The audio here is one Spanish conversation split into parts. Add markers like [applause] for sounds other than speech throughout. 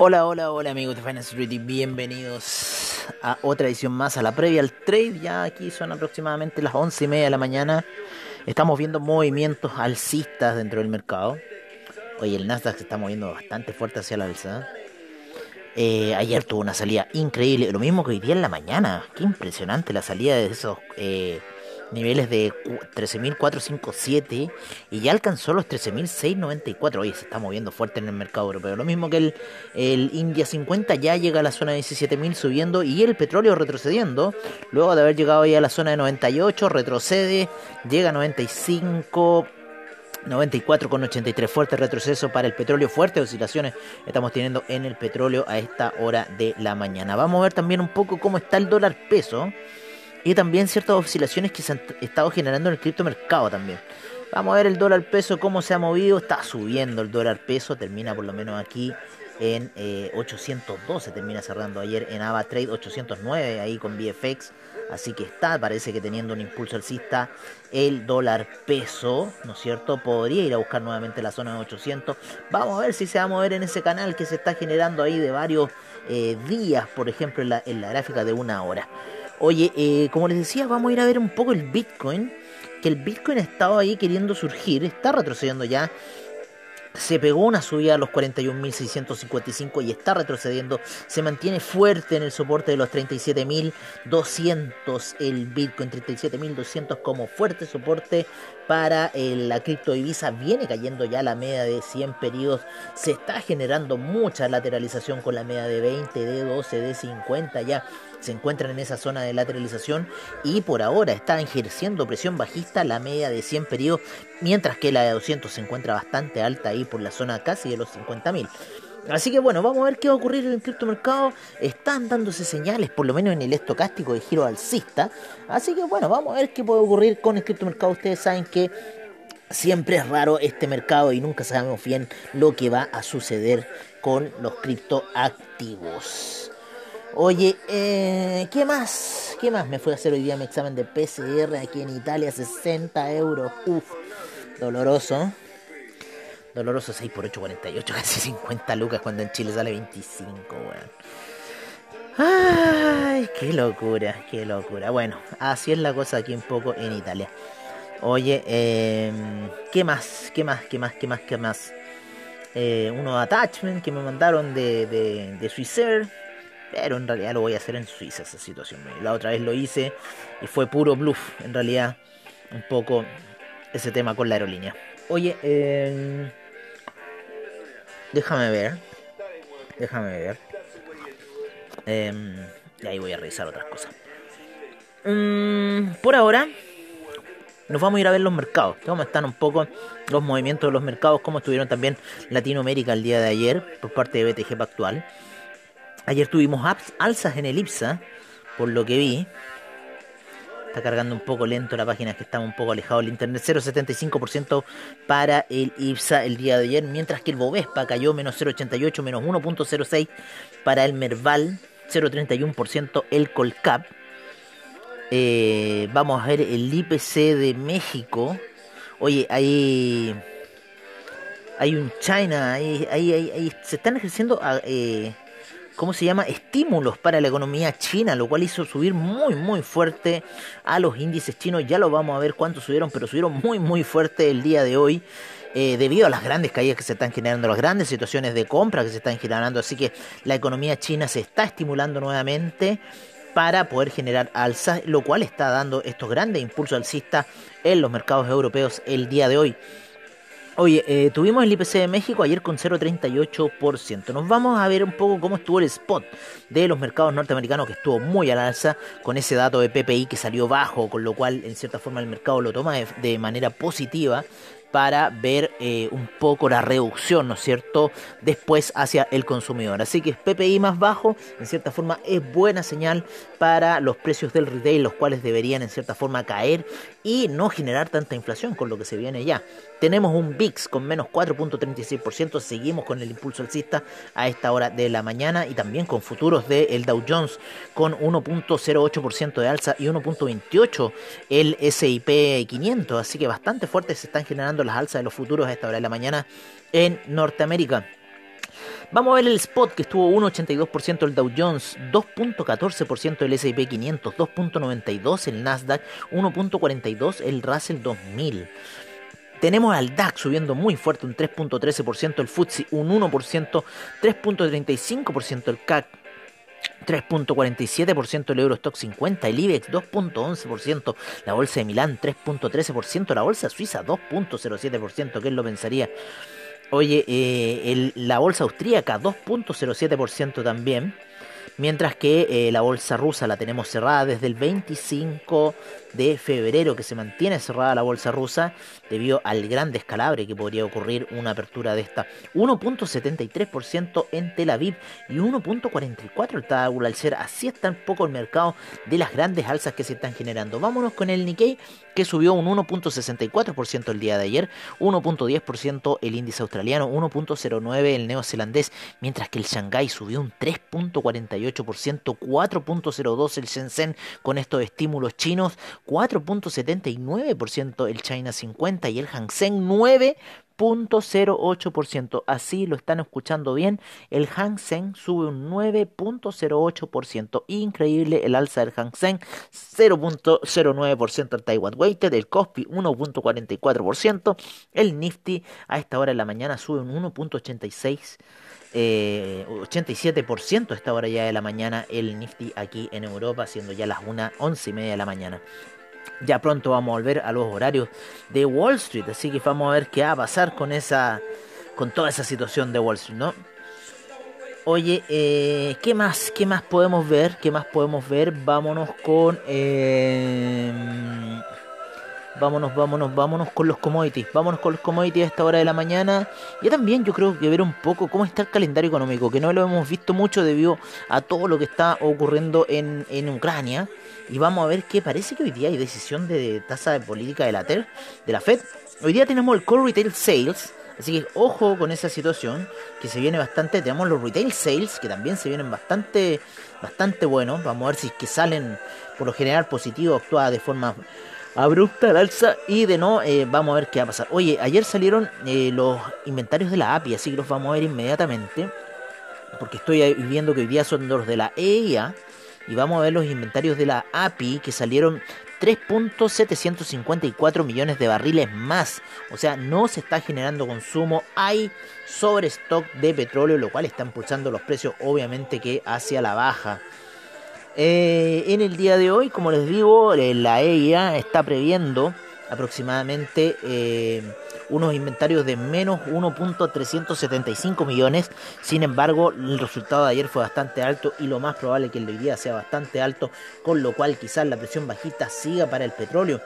Hola, hola, hola amigos de Finance Street bienvenidos a otra edición más, a la previa al trade. Ya aquí son aproximadamente las once y media de la mañana. Estamos viendo movimientos alcistas dentro del mercado. Oye, el Nasdaq se está moviendo bastante fuerte hacia la alza. Eh, ayer tuvo una salida increíble, lo mismo que hoy día en la mañana. Qué impresionante la salida de esos eh, niveles de 13.457 y ya alcanzó los 13.694. Oye, se está moviendo fuerte en el mercado europeo. Lo mismo que el, el India 50 ya llega a la zona de 17.000 subiendo y el petróleo retrocediendo. Luego de haber llegado ya a la zona de 98, retrocede, llega a 95. 94,83 fuerte retroceso para el petróleo, fuertes oscilaciones estamos teniendo en el petróleo a esta hora de la mañana. Vamos a ver también un poco cómo está el dólar peso y también ciertas oscilaciones que se han estado generando en el criptomercado también. Vamos a ver el dólar peso, cómo se ha movido. Está subiendo el dólar peso, termina por lo menos aquí en 812, eh, termina cerrando ayer en AvaTrade 809 ahí con VFX. Así que está, parece que teniendo un impulso alcista el dólar peso, ¿no es cierto? Podría ir a buscar nuevamente la zona de 800. Vamos a ver si se va a mover en ese canal que se está generando ahí de varios eh, días, por ejemplo, en la, en la gráfica de una hora. Oye, eh, como les decía, vamos a ir a ver un poco el Bitcoin. Que el Bitcoin ha estado ahí queriendo surgir, está retrocediendo ya. Se pegó una subida a los 41.655 y está retrocediendo. Se mantiene fuerte en el soporte de los 37.200. El Bitcoin 37.200 como fuerte soporte para eh, la criptodivisa. Viene cayendo ya la media de 100 periodos. Se está generando mucha lateralización con la media de 20, de 12, de 50 ya se encuentran en esa zona de lateralización y por ahora está ejerciendo presión bajista la media de 100 periodos, mientras que la de 200 se encuentra bastante alta ahí por la zona casi de los 50.000. Así que bueno, vamos a ver qué va a ocurrir en el criptomercado. Están dándose señales, por lo menos en el estocástico de giro alcista. Así que bueno, vamos a ver qué puede ocurrir con el criptomercado. Ustedes saben que siempre es raro este mercado y nunca sabemos bien lo que va a suceder con los criptoactivos. Oye, eh, ¿qué más? ¿Qué más? Me fui a hacer hoy día mi examen de PCR aquí en Italia, 60 euros. Uf, doloroso. Doloroso 6 por 8, 48, [laughs] casi 50 lucas cuando en Chile sale 25, weón. Ay, qué locura, qué locura. Bueno, así es la cosa aquí un poco en Italia. Oye, eh, ¿qué más? ¿Qué más? ¿Qué más? ¿Qué más? ¿Qué más? Eh, unos attachments que me mandaron de, de, de pero en realidad lo voy a hacer en Suiza esa situación. La otra vez lo hice y fue puro bluff, en realidad, un poco ese tema con la aerolínea. Oye, eh, déjame ver. Déjame ver. Em, y ahí voy a revisar otras cosas. Mm, por ahora, nos vamos a ir a ver los mercados. Cómo están un poco los movimientos de los mercados, cómo estuvieron también Latinoamérica el día de ayer por parte de BTG Pactual. Ayer tuvimos alzas en el IPSA, por lo que vi. Está cargando un poco lento la página, que está un poco alejado del internet. 0,75% para el IPSA el día de ayer, mientras que el Bovespa cayó menos 0,88, menos 1,06 para el Merval, 0,31% el Colcap. Eh, vamos a ver el IPC de México. Oye, hay hay un China, ahí, ahí, ahí, se están ejerciendo eh, ¿cómo se llama? Estímulos para la economía china, lo cual hizo subir muy, muy fuerte a los índices chinos. Ya lo vamos a ver cuánto subieron, pero subieron muy, muy fuerte el día de hoy. Eh, debido a las grandes caídas que se están generando, las grandes situaciones de compra que se están generando. Así que la economía china se está estimulando nuevamente para poder generar alzas, lo cual está dando estos grandes impulsos alcistas en los mercados europeos el día de hoy. Oye, eh, tuvimos el IPC de México ayer con 0,38%. Nos vamos a ver un poco cómo estuvo el spot de los mercados norteamericanos, que estuvo muy al alza con ese dato de PPI que salió bajo, con lo cual en cierta forma el mercado lo toma de manera positiva para ver eh, un poco la reducción, ¿no es cierto?, después hacia el consumidor. Así que PPI más bajo, en cierta forma, es buena señal para los precios del retail, los cuales deberían en cierta forma caer y no generar tanta inflación con lo que se viene ya. Tenemos un VIX con menos 4.36%, seguimos con el impulso alcista a esta hora de la mañana y también con futuros del Dow Jones con 1.08% de alza y 1.28% el SIP 500, así que bastante fuertes se están generando las alzas de los futuros a esta hora de la mañana en Norteamérica. Vamos a ver el spot que estuvo 1.82% el Dow Jones, 2.14% el S&P 500, 2.92 el Nasdaq, 1.42 el Russell 2000. Tenemos al DAX subiendo muy fuerte, un 3.13%, el FTSE un 1%, 3.35% el CAC, 3.47% el Eurostock 50, el IBEX 2.11%, la bolsa de Milán 3.13%, la bolsa suiza 2.07%, ¿quién lo pensaría? Oye, eh, la bolsa austríaca 2.07% también. Mientras que eh, la bolsa rusa la tenemos cerrada desde el 25 de febrero, que se mantiene cerrada la bolsa rusa debido al gran descalabre que podría ocurrir una apertura de esta. 1.73% en Tel Aviv y 1.44% el Tabula al ser. Así está un poco el mercado de las grandes alzas que se están generando. Vámonos con el Nikkei que subió un 1.64% el día de ayer, 1.10% el índice australiano, 1.09% el neozelandés, mientras que el Shanghai subió un 3.48% 4.02 el Shenzhen con estos estímulos chinos, 4.79% el China 50 y el Hang Seng 9.08%. Así lo están escuchando bien. El Hang Seng sube un 9.08%. Increíble el alza del Hang Seng. 0.09% el Taiwan Weighted. El Kospi 1.44%. El Nifty a esta hora de la mañana sube un 1.86%. 87% eh, esta hora ya de la mañana el Nifty aquí en Europa, siendo ya las 1, 11 y media de la mañana. Ya pronto vamos a volver a los horarios de Wall Street, así que vamos a ver qué va a pasar con esa, con toda esa situación de Wall Street, ¿no? Oye, eh, ¿qué más? ¿Qué más podemos ver? ¿Qué más podemos ver? Vámonos con eh, Vámonos, vámonos, vámonos con los commodities. Vámonos con los commodities a esta hora de la mañana. Y también yo creo que ver un poco cómo está el calendario económico, que no lo hemos visto mucho debido a todo lo que está ocurriendo en, en Ucrania. Y vamos a ver que parece que hoy día hay decisión de tasa de política de la, TER, de la Fed. Hoy día tenemos el Core Retail Sales. Así que ojo con esa situación que se viene bastante. Tenemos los retail sales que también se vienen bastante, bastante buenos. Vamos a ver si es que salen por lo general positivos, actúa de forma abrupta al alza y de no, eh, vamos a ver qué va a pasar. Oye, ayer salieron eh, los inventarios de la API, así que los vamos a ver inmediatamente, porque estoy viendo que hoy día son los de la EIA, y vamos a ver los inventarios de la API que salieron 3.754 millones de barriles más. O sea, no se está generando consumo. Hay sobre stock de petróleo, lo cual está impulsando los precios obviamente que hacia la baja. Eh, en el día de hoy, como les digo, eh, la EIA está previendo aproximadamente eh, unos inventarios de menos 1.375 millones. Sin embargo, el resultado de ayer fue bastante alto y lo más probable es que el de hoy día sea bastante alto, con lo cual quizás la presión bajista siga para el petróleo.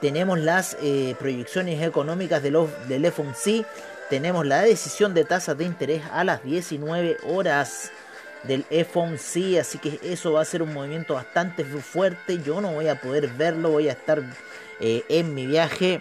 Tenemos las proyecciones económicas de los, del FOMC, tenemos la decisión de tasas de interés a las 19 horas del FOMC, así que eso va a ser un movimiento bastante fuerte. Yo no voy a poder verlo, voy a estar eh, en mi viaje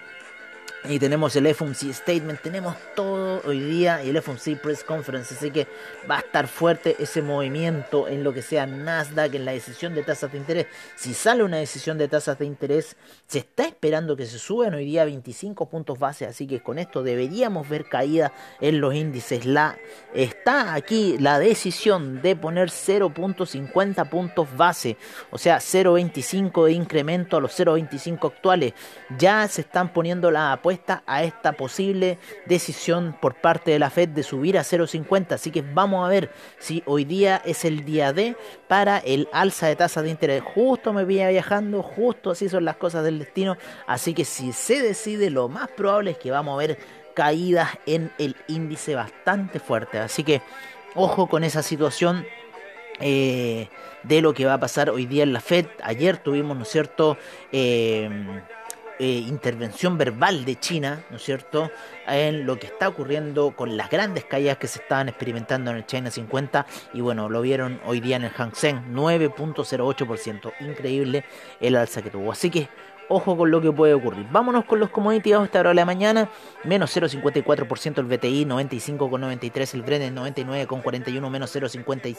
y tenemos el FOMC Statement, tenemos todo hoy día y el FOMC Press Conference, así que va a estar fuerte ese movimiento en lo que sea Nasdaq, en la decisión de tasas de interés. Si sale una decisión de tasas de interés, se está esperando que se suban hoy día 25 puntos base, así que con esto deberíamos ver caída en los índices. La, está aquí la decisión de poner 0.50 puntos base, o sea 0.25 de incremento a los 0.25 actuales. Ya se están poniendo la a esta posible decisión por parte de la Fed de subir a 0,50. Así que vamos a ver si hoy día es el día D para el alza de tasas de interés. Justo me veía viajando, justo así son las cosas del destino. Así que si se decide, lo más probable es que vamos a ver caídas en el índice bastante fuerte. Así que ojo con esa situación. Eh, de lo que va a pasar hoy día en la Fed. Ayer tuvimos, ¿no es cierto?, eh, eh, intervención verbal de China, ¿no es cierto?, en lo que está ocurriendo con las grandes caídas que se estaban experimentando en el China 50 y bueno, lo vieron hoy día en el Hang Seng, 9.08%, increíble el alza que tuvo. Así que ojo con lo que puede ocurrir. Vámonos con los commodities a esta hora de la mañana. Menos 0,54% el BTI, 95,93% el Brenner, 99,41%, menos 0,50,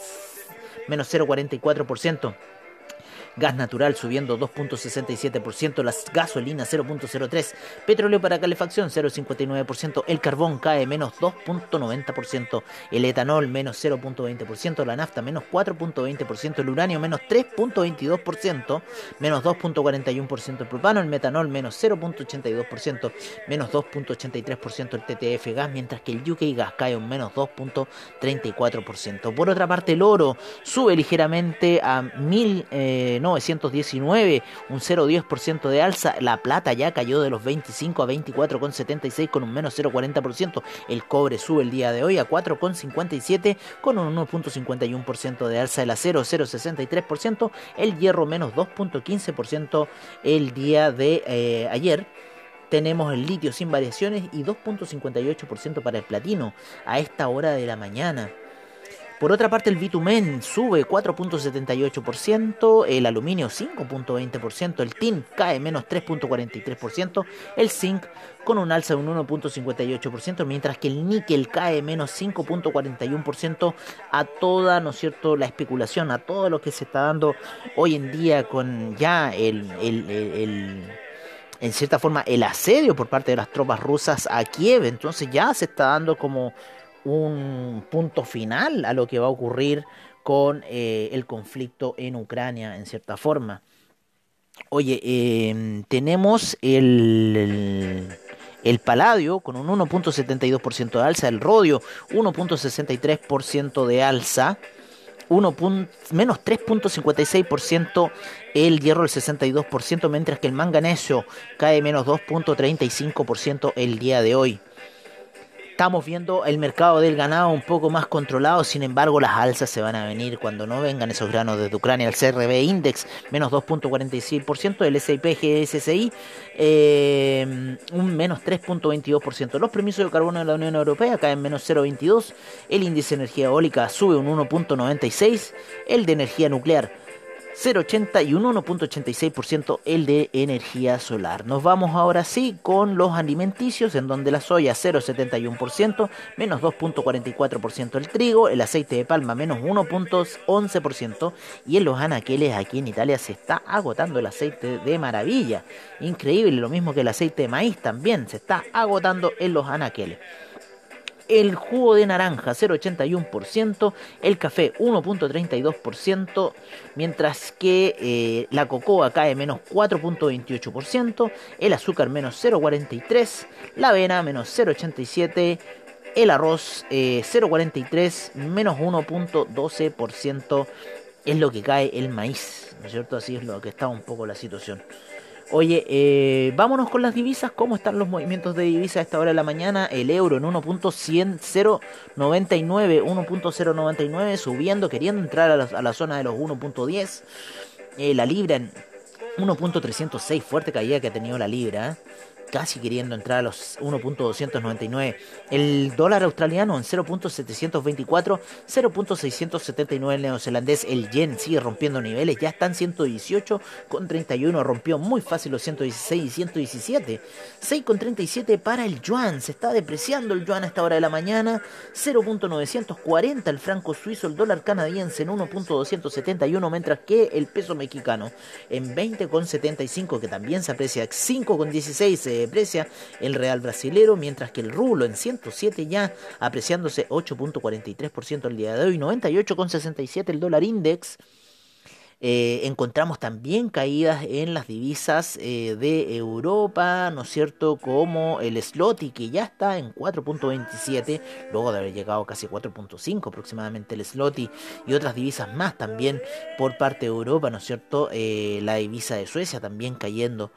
menos 0,44%. Gas natural subiendo 2.67%, las gasolinas 0.03%, petróleo para calefacción 0.59%, el carbón cae menos 2.90%, el etanol menos 0.20%, la nafta menos 4.20%, el uranio menos 3.22%, menos 2.41% el propano, el metanol menos 0.82%, menos 2.83% el TTF gas, mientras que el UK gas cae un menos 2.34%. Por otra parte, el oro sube ligeramente a 1919, un 0.10% de alza. La plata ya cayó de los 25 a 24,76 con un menos 0.40%. El cobre sube el día de hoy a 4,57 con un 1.51% de alza. El acero 0.63%. El hierro menos 2.15% el día de eh, ayer tenemos el litio sin variaciones y 2.58% para el platino a esta hora de la mañana. Por otra parte, el bitumen sube 4.78%, el aluminio 5.20%, el tin cae menos 3.43%, el zinc con un alza de un 1.58%, mientras que el níquel cae menos 5.41% a toda, ¿no es cierto?, la especulación, a todo lo que se está dando hoy en día con ya el, el en cierta forma el asedio por parte de las tropas rusas a Kiev. Entonces ya se está dando como un punto final a lo que va a ocurrir con eh, el conflicto en Ucrania, en cierta forma. Oye, em, tenemos el, el, paladio con un 1.72% de alza, el rodio 1.63% de alza. 1 menos 3.56%, el hierro el 62%, mientras que el manganeso cae menos 2.35% el día de hoy. Estamos viendo el mercado del ganado un poco más controlado, sin embargo las alzas se van a venir cuando no vengan esos granos desde Ucrania. El CRB Index menos 2.46%, el SIP GSCI eh, un menos 3.22%. Los permisos de carbono de la Unión Europea caen menos 0.22%, el índice de energía eólica sube un 1.96%, el de energía nuclear 0,80 y un 1.86% el de energía solar. Nos vamos ahora sí con los alimenticios, en donde la soya 0,71%, menos 2.44% el trigo, el aceite de palma menos 1.11% y en los anaqueles aquí en Italia se está agotando el aceite de maravilla. Increíble, lo mismo que el aceite de maíz también se está agotando en los anaqueles el jugo de naranja 0,81%, el café 1,32%, mientras que eh, la cocoa cae menos 4,28%, el azúcar menos 0,43%, la avena menos 0,87%, el arroz 0,43, eh, menos 1,12% es lo que cae el maíz, ¿no es cierto? Así es lo que está un poco la situación. Oye, eh, vámonos con las divisas. ¿Cómo están los movimientos de divisas a esta hora de la mañana? El euro en 1.099, 1.099, subiendo, queriendo entrar a la, zona de los 1.10. Eh, la libra en 1.306, fuerte caída que ha tenido la libra. ¿eh? Casi queriendo entrar a los 1.299. El dólar australiano en 0.724, 0.679 el neozelandés. El yen sigue rompiendo niveles, ya están 118 con 31, rompió muy fácil los 116 y 117. 6 con 37 para el yuan, se está depreciando el yuan a esta hora de la mañana. 0.940 el franco suizo, el dólar canadiense en 1.271, mientras que el peso mexicano en 20,75 que también se aprecia 5,16 deprecia el real brasilero, mientras que el rublo en 107 ya apreciándose 8.43% el día de hoy, 98.67 el dólar index. Eh, encontramos también caídas en las divisas eh, de Europa, ¿no es cierto? Como el Sloty, que ya está en 4.27, luego de haber llegado casi 4.5 aproximadamente el Sloty, y otras divisas más también por parte de Europa, ¿no es cierto? Eh, la divisa de Suecia también cayendo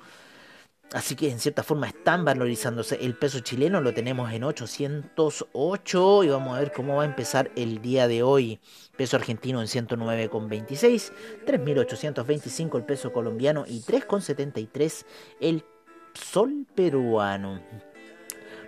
Así que en cierta forma están valorizándose. El peso chileno lo tenemos en 808 y vamos a ver cómo va a empezar el día de hoy. Peso argentino en 109,26, 3.825 el peso colombiano y 3,73 el sol peruano.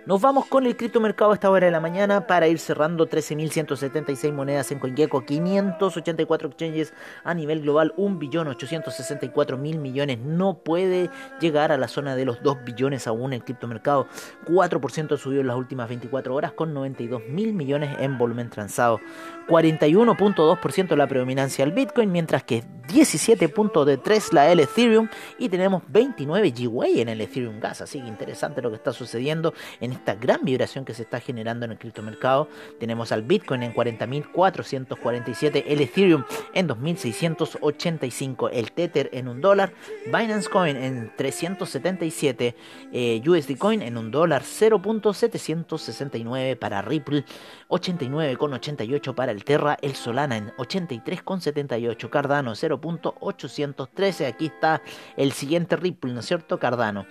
Nos vamos con el criptomercado a esta hora de la mañana para ir cerrando 13.176 monedas en CoinGecko, 584 exchanges a nivel global, 1.864.000 millones. No puede llegar a la zona de los 2 billones aún el criptomercado. 4% subió en las últimas 24 horas con 92.000 millones en volumen transado. 41.2% la predominancia del Bitcoin, mientras que 17.3 la el Ethereum y tenemos 29 GWay en el Ethereum Gas. Así que interesante lo que está sucediendo en esta gran vibración que se está generando en el criptomercado. Tenemos al Bitcoin en 40.447, el Ethereum en 2.685, el Tether en un dólar, Binance Coin en 377, eh, USD Coin en un dólar 0.769 para Ripple, 89.88 para el Terra, el Solana en 83.78, Cardano 0.813, aquí está el siguiente Ripple, ¿no es cierto? Cardano.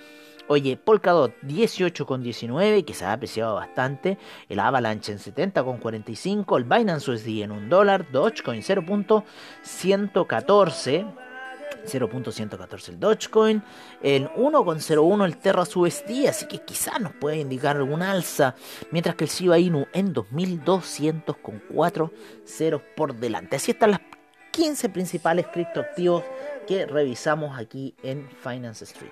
Oye, Polkadot 18,19, que se ha apreciado bastante. El Avalanche en 70,45. El Binance USD en un dólar. Dogecoin 0.114. 0.114 el Dogecoin, el 1.01 el Terra USD, así que quizás nos puede indicar alguna alza, mientras que el Shiba Inu en 2200 con 4 ceros por delante. Así están las 15 principales criptoactivos que revisamos aquí en Finance Street.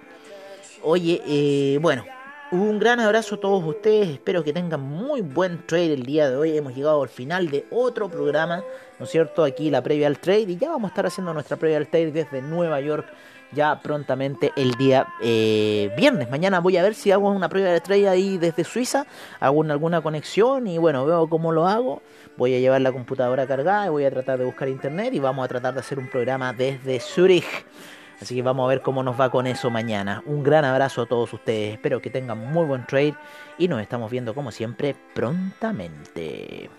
Oye, eh, bueno, un gran abrazo a todos ustedes, espero que tengan muy buen trade el día de hoy. Hemos llegado al final de otro programa, ¿no es cierto? Aquí la previa al trade y ya vamos a estar haciendo nuestra previa al trade desde Nueva York ya prontamente el día eh, viernes. Mañana voy a ver si hago una previa de trade ahí desde Suiza, hago alguna conexión y bueno, veo cómo lo hago. Voy a llevar la computadora cargada y voy a tratar de buscar internet y vamos a tratar de hacer un programa desde Zurich. Así que vamos a ver cómo nos va con eso mañana. Un gran abrazo a todos ustedes. Espero que tengan muy buen trade y nos estamos viendo como siempre prontamente.